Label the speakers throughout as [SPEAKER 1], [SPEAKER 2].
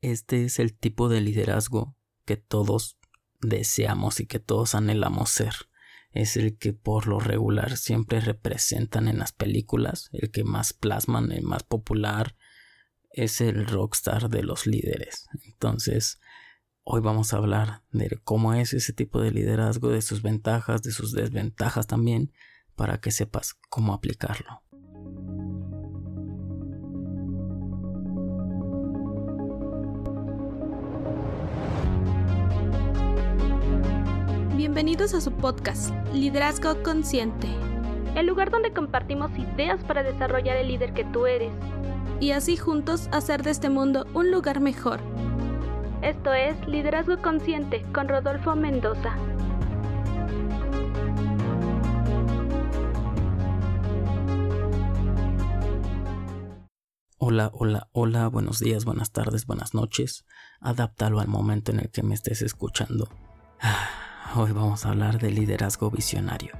[SPEAKER 1] Este es el tipo de liderazgo que todos deseamos y que todos anhelamos ser. Es el que por lo regular siempre representan en las películas, el que más plasman, el más popular, es el rockstar de los líderes. Entonces, hoy vamos a hablar de cómo es ese tipo de liderazgo, de sus ventajas, de sus desventajas también, para que sepas cómo aplicarlo.
[SPEAKER 2] Bienvenidos a su podcast, Liderazgo Consciente. El lugar donde compartimos ideas para desarrollar el líder que tú eres. Y así juntos hacer de este mundo un lugar mejor. Esto es Liderazgo Consciente con Rodolfo Mendoza.
[SPEAKER 1] Hola, hola, hola, buenos días, buenas tardes, buenas noches. Adáptalo al momento en el que me estés escuchando. Ah, Hoy vamos a hablar de liderazgo visionario,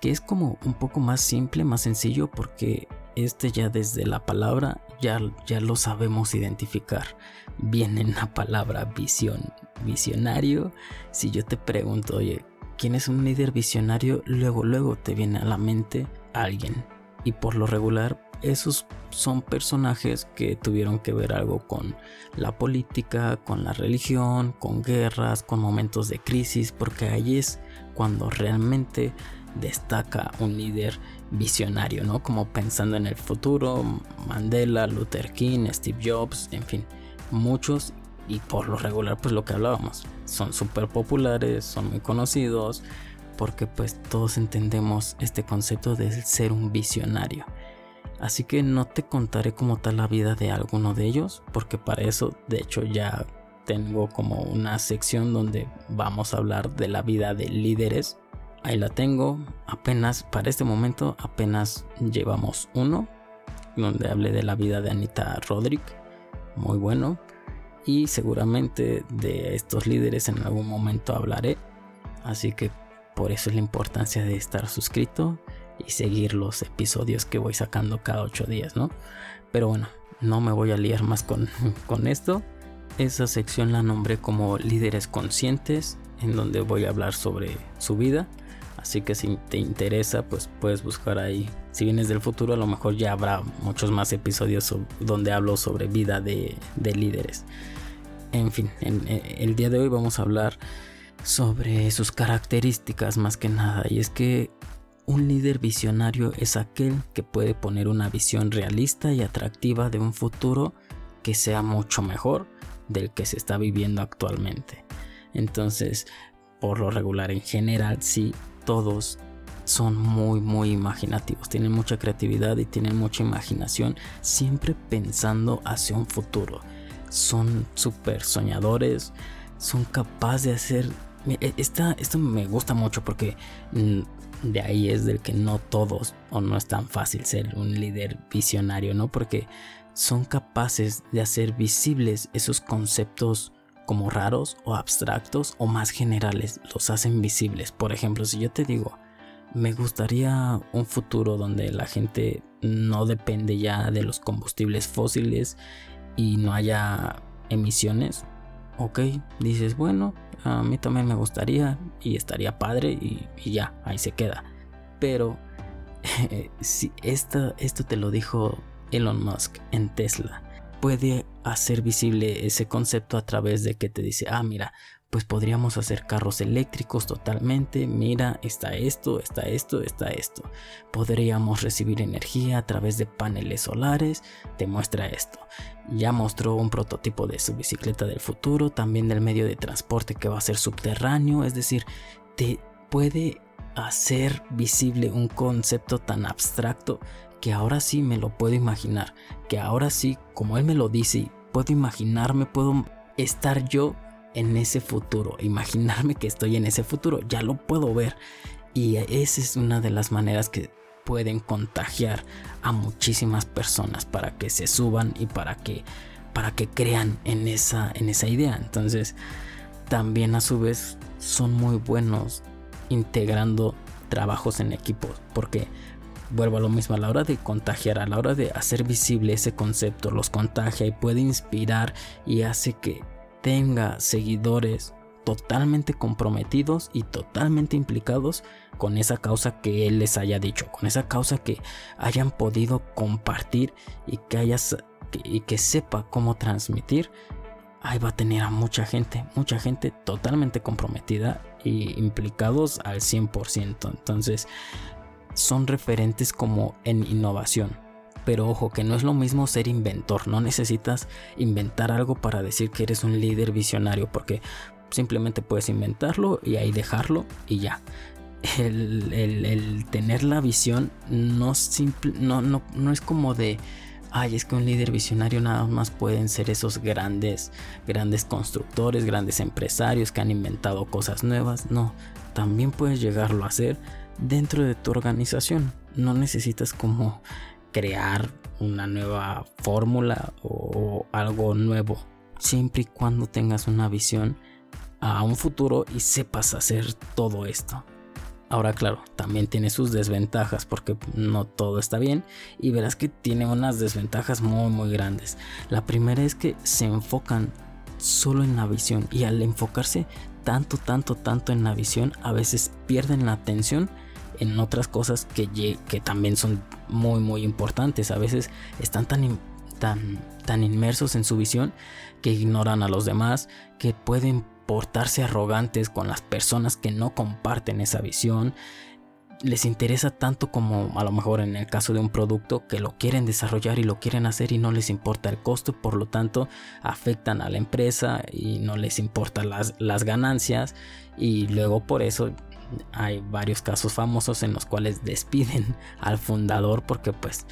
[SPEAKER 1] que es como un poco más simple, más sencillo, porque este ya desde la palabra ya, ya lo sabemos identificar. Viene en la palabra visión, visionario. Si yo te pregunto, oye, ¿quién es un líder visionario? Luego, luego te viene a la mente alguien. Y por lo regular, esos son personajes que tuvieron que ver algo con la política, con la religión, con guerras, con momentos de crisis, porque ahí es cuando realmente destaca un líder visionario, ¿no? Como pensando en el futuro, Mandela, Luther King, Steve Jobs, en fin, muchos y por lo regular pues lo que hablábamos, son súper populares, son muy conocidos, porque pues todos entendemos este concepto de ser un visionario. Así que no te contaré como tal la vida de alguno de ellos, porque para eso de hecho ya tengo como una sección donde vamos a hablar de la vida de líderes. Ahí la tengo, apenas para este momento apenas llevamos uno, donde hablé de la vida de Anita Roderick, muy bueno, y seguramente de estos líderes en algún momento hablaré, así que por eso es la importancia de estar suscrito y seguir los episodios que voy sacando cada 8 días, ¿no? Pero bueno, no me voy a liar más con, con esto. Esa sección la nombré como líderes conscientes, en donde voy a hablar sobre su vida. Así que si te interesa, pues puedes buscar ahí. Si vienes del futuro, a lo mejor ya habrá muchos más episodios donde hablo sobre vida de, de líderes. En fin, en, el día de hoy vamos a hablar sobre sus características más que nada. Y es que un líder visionario es aquel que puede poner una visión realista y atractiva de un futuro que sea mucho mejor del que se está viviendo actualmente. Entonces, por lo regular en general, sí, todos son muy, muy imaginativos, tienen mucha creatividad y tienen mucha imaginación, siempre pensando hacia un futuro. Son súper soñadores, son capaces de hacer... E, esta, esto me gusta mucho porque mm, de ahí es del que no todos o no es tan fácil ser un líder visionario, ¿no? Porque son capaces de hacer visibles esos conceptos como raros o abstractos o más generales, los hacen visibles. Por ejemplo, si yo te digo, me gustaría un futuro donde la gente no depende ya de los combustibles fósiles y no haya emisiones, ok, dices, bueno, a mí también me gustaría y estaría padre y, ya, ahí se queda. Pero si esto, esto te lo dijo Elon Musk en Tesla, puede hacer visible ese concepto a través de que te dice, ah, mira, pues podríamos hacer carros eléctricos totalmente. Mira, está esto, está esto, está esto. Podríamos recibir energía a través de paneles solares. Te muestra esto. Ya mostró un prototipo de su bicicleta del futuro, también del medio de transporte que va a ser subterráneo. Es decir, te puede hacer visible un concepto tan abstracto que ahora sí me lo puedo imaginar. Que ahora sí, como él me lo dice, puedo imaginarme, puedo estar yo en ese futuro, imaginarme que estoy en ese futuro, ya lo puedo ver. Y esa es una de las maneras que pueden contagiar a muchísimas personas para que se suban y para que para que crean en esa en esa idea. Entonces, también a su vez son muy buenos integrando trabajos en equipos, porque vuelvo a lo mismo, a la hora de contagiar, a la hora de hacer visible ese concepto, los contagia y puede inspirar y hace que tenga seguidores totalmente comprometidos y totalmente implicados con esa causa que él les haya dicho, con esa causa que hayan podido compartir y que hayas y que sepa cómo transmitir, ahí va a tener a mucha gente, mucha gente totalmente comprometida y implicados al 100%. Entonces, son referentes como en innovación. Pero ojo, que no es lo mismo ser inventor, no necesitas inventar algo para decir que eres un líder visionario, porque simplemente puedes inventarlo y ahí dejarlo y ya. El, tener la visión no, no, no, no es como de, ay, es que un líder visionario nada más pueden ser esos grandes, grandes constructores, grandes empresarios que han inventado cosas nuevas. No, también puedes llegarlo a ser dentro de tu organización. No necesitas como crear una nueva fórmula o algo nuevo. Siempre y cuando tengas una visión a un futuro y sepas hacer todo esto. Ahora claro, también tiene sus desventajas porque no todo está bien y verás que tiene unas desventajas muy muy grandes. La primera es que se enfocan solo en la visión y al enfocarse tanto tanto tanto en la visión a veces pierden la atención en otras cosas que, que también son muy muy importantes. A veces están tan, tan, tan inmersos en su visión que ignoran a los demás, que pueden portarse arrogantes con las personas que no comparten esa visión. Les interesa tanto como a lo mejor en el caso de un producto que lo quieren desarrollar y lo quieren hacer y no les importa el costo, por lo tanto afectan a la empresa y no les importan las, las ganancias y luego por eso hay varios casos famosos en los cuales despiden al fundador porque pues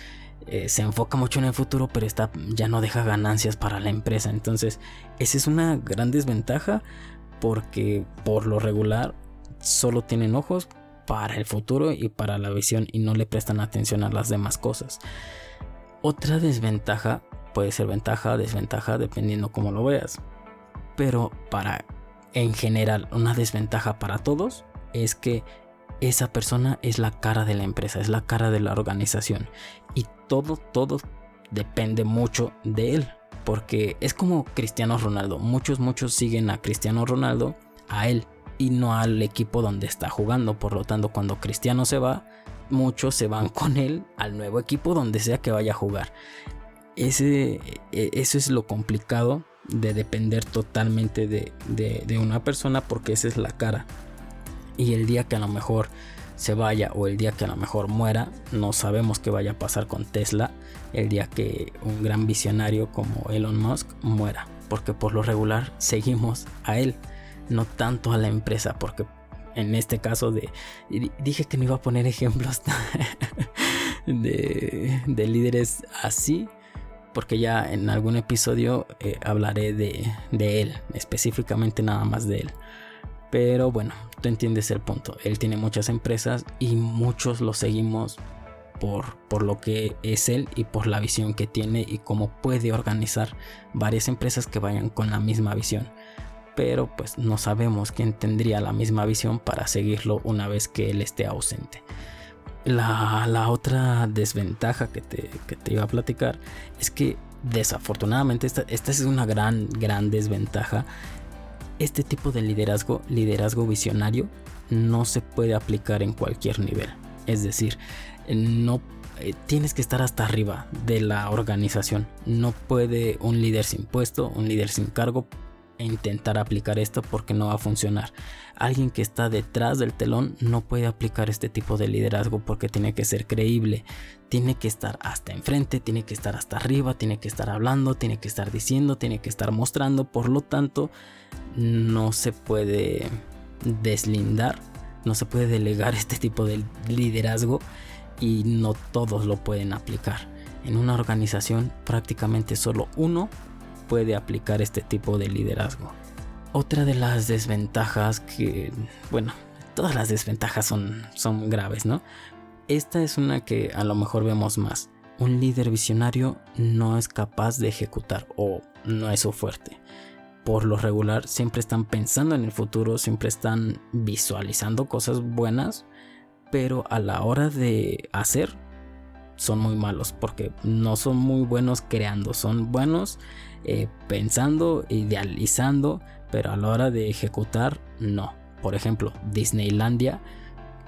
[SPEAKER 1] eh, se enfoca mucho en el futuro pero está, ya no deja ganancias para la empresa. Entonces esa es una gran desventaja porque por lo regular solo tienen ojos para el futuro y para la visión y no le prestan atención a las demás cosas. Otra desventaja puede ser ventaja desventaja dependiendo cómo lo veas. Pero para en general una desventaja para todos es que esa persona es la cara de la empresa, es la cara de la organización. Y todo, todo depende mucho de él. Porque es como Cristiano Ronaldo. Muchos, muchos siguen a Cristiano Ronaldo, a él, y no al equipo donde está jugando. Por lo tanto, cuando Cristiano se va, muchos se van con él al nuevo equipo donde sea que vaya a jugar. Ese, e, eso es lo complicado de depender totalmente de, de una persona porque esa es la cara y el día que a lo mejor se vaya o el día que a lo mejor muera, no sabemos qué vaya a pasar con Tesla el día que un gran visionario como Elon Musk muera, porque por lo regular seguimos a él, no tanto a la empresa, porque en este caso de dije que no iba a poner ejemplos de, líderes así, porque ya en algún episodio eh, hablaré de, de él, específicamente nada más de él. Pero bueno, tú entiendes el punto. Él tiene muchas empresas y muchos lo seguimos por, por, lo que es él y por la visión que tiene y cómo puede organizar varias empresas que vayan con la misma visión. Pero pues no sabemos quién tendría la misma visión para seguirlo una vez que él esté ausente. La, otra desventaja que te, que te, iba a platicar es que desafortunadamente esta, esta es una gran, gran desventaja este tipo de liderazgo, liderazgo visionario, no se puede aplicar en cualquier nivel. Es decir, no eh, tienes que estar hasta arriba de la organización. No puede un líder sin puesto, un líder sin cargo intentar aplicar esto porque no va a funcionar. Alguien que está detrás del telón no puede aplicar este tipo de liderazgo porque tiene que ser creíble, tiene que estar hasta enfrente, tiene que estar hasta arriba, tiene que estar hablando, tiene que estar diciendo, tiene que estar mostrando, por lo tanto no se puede deslindar, no se puede delegar este tipo de liderazgo y no todos lo pueden aplicar. En una organización prácticamente solo uno puede aplicar este tipo de liderazgo. Otra de las desventajas que, bueno, todas las desventajas son, son graves, ¿no? Esta es una que a lo mejor vemos más. Un líder visionario no es capaz de ejecutar o no es su fuerte. Por lo regular siempre están pensando en el futuro, siempre están visualizando cosas buenas, pero a la hora de hacer son muy malos porque no son muy buenos creando, son buenos eh, pensando, idealizando, pero a la hora de ejecutar, no. Por ejemplo, Disneylandia,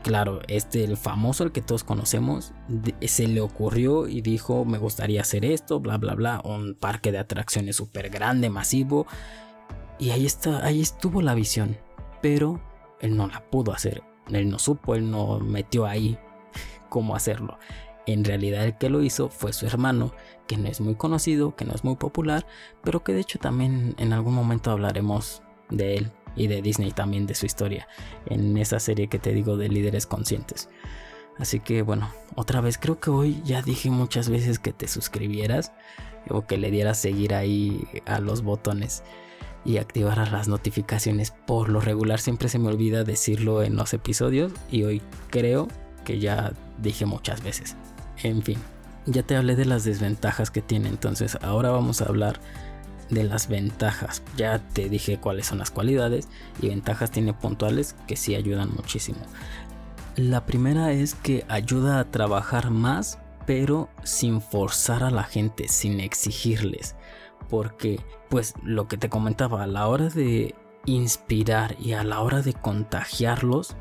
[SPEAKER 1] claro, este, el famoso, el que todos conocemos, se le ocurrió y dijo, me gustaría hacer esto, bla, bla, bla, un parque de atracciones súper grande, masivo. Y ahí está, ahí estuvo la visión, pero él no la pudo hacer, él no supo, él no metió ahí cómo hacerlo. En realidad el que lo hizo fue su hermano, que no es muy conocido, que no es muy popular, pero que de hecho también en algún momento hablaremos de él y de Disney también de su historia en esa serie que te digo de líderes conscientes. Así que bueno, otra vez creo que hoy ya dije muchas veces que te suscribieras o que le dieras seguir ahí a los botones y activaras las notificaciones. Por lo regular siempre se me olvida decirlo en los episodios y hoy creo que ya dije muchas veces. En fin, ya te hablé de las desventajas que tiene, entonces ahora vamos a hablar de las ventajas. Ya te dije cuáles son las cualidades y ventajas tiene puntuales que sí ayudan muchísimo. La primera es que ayuda a trabajar más pero sin forzar a la gente, sin exigirles. Porque pues lo que te comentaba, a la hora de inspirar y a la hora de contagiarlos,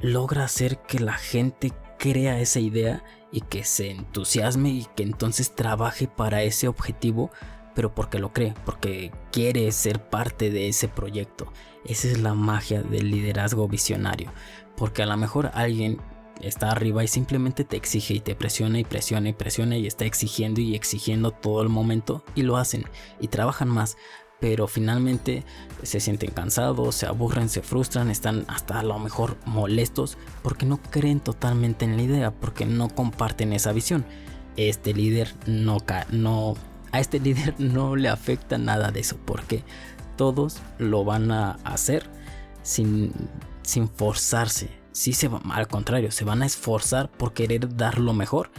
[SPEAKER 1] logra hacer que la gente crea esa idea y que se entusiasme y que entonces trabaje para ese objetivo, pero porque lo cree, porque quiere ser parte de ese proyecto. Esa es la magia del liderazgo visionario, porque a lo mejor alguien está arriba y simplemente te exige y te presiona y presiona y presiona y está exigiendo y exigiendo todo el momento y lo hacen y trabajan más, pero finalmente se sienten cansados, se aburren, se frustran, están hasta a lo mejor molestos porque no creen totalmente en la idea, porque no comparten esa visión. Este líder no, no a este líder no le afecta nada de eso, porque todos lo van a hacer sin, sin forzarse. Sí se va, al contrario, se van a esforzar por querer dar lo mejor,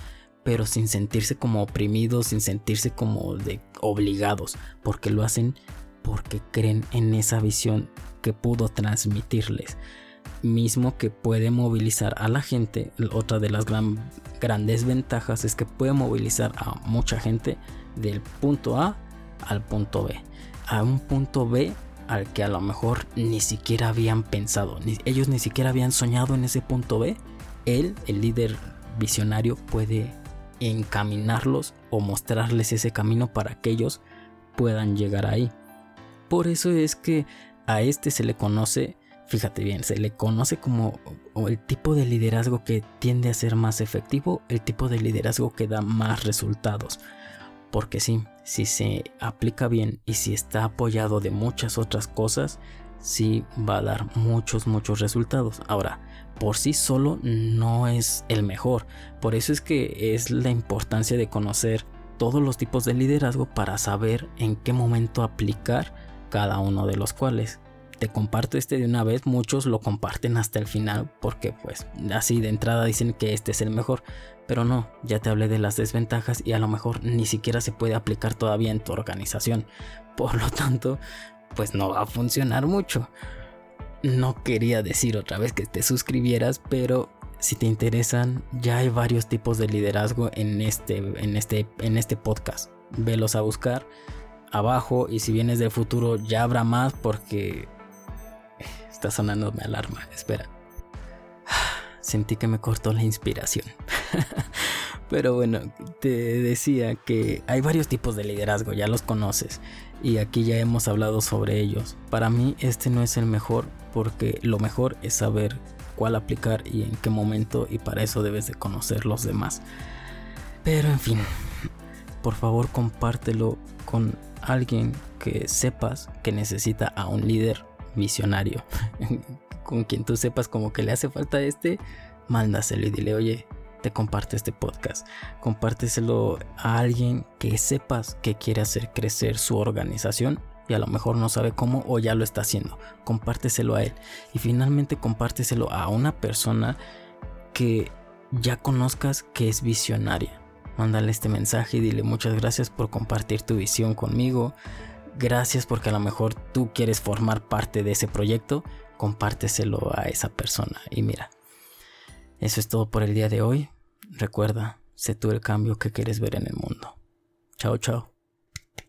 [SPEAKER 1] pero sin sentirse como oprimidos, sin sentirse como de obligados, porque lo hacen porque creen en esa visión que pudo transmitirles, mismo que puede movilizar a la gente. Otra de las grandes ventajas es que puede movilizar a mucha gente del punto A al punto B, a un punto B al que a lo mejor ni siquiera habían pensado, ellos ni siquiera habían soñado en ese punto B. Él, el líder visionario, puede encaminarlos o mostrarles ese camino para que ellos puedan llegar ahí. Por eso es que a este se le conoce, fíjate bien, se le conoce como el tipo de liderazgo que tiende a ser más efectivo, el tipo de liderazgo que da más resultados. Porque sí, si se aplica bien y si está apoyado de muchas otras cosas, sí va a dar muchos, muchos resultados. Ahora, por sí solo no es el mejor. Por eso es que es la importancia de conocer todos los tipos de liderazgo para saber en qué momento aplicar cada uno de los cuales. Te comparto este de una vez, muchos lo comparten hasta el final porque pues así de entrada dicen que este es el mejor, pero no, ya te hablé de las desventajas y a lo mejor ni siquiera se puede aplicar todavía en tu organización. Por lo tanto, pues no va a funcionar mucho. No quería decir otra vez que te suscribieras, pero si te interesan, ya hay varios tipos de liderazgo en este, en este, en este podcast. Velos a buscar abajo y si vienes del futuro ya habrá más porque está sonando mi alarma. Espera. Sentí que me cortó la inspiración. Pero bueno, te decía que hay varios tipos de liderazgo, ya los conoces. Y aquí ya hemos hablado sobre ellos. Para mí este no es el mejor porque lo mejor es saber cuál aplicar y en qué momento y para eso debes de conocer los demás. Pero en fin, por favor compártelo con alguien que sepas que necesita a un líder visionario, con quien tú sepas como que le hace falta este, mándaselo y dile, oye, te comparte este podcast. Compárteselo a alguien que sepas que quiere hacer crecer su organización y a lo mejor no sabe cómo o ya lo está haciendo. Compárteselo a él. Y finalmente compárteselo a una persona que ya conozcas que es visionaria mándale este mensaje y dile muchas gracias por compartir tu visión conmigo. Gracias porque a lo mejor tú quieres formar parte de ese proyecto. Compárteselo a esa persona. Y mira, eso es todo por el día de hoy. Recuerda, Sé tú el cambio que quieres ver en el mundo. Chao, chao.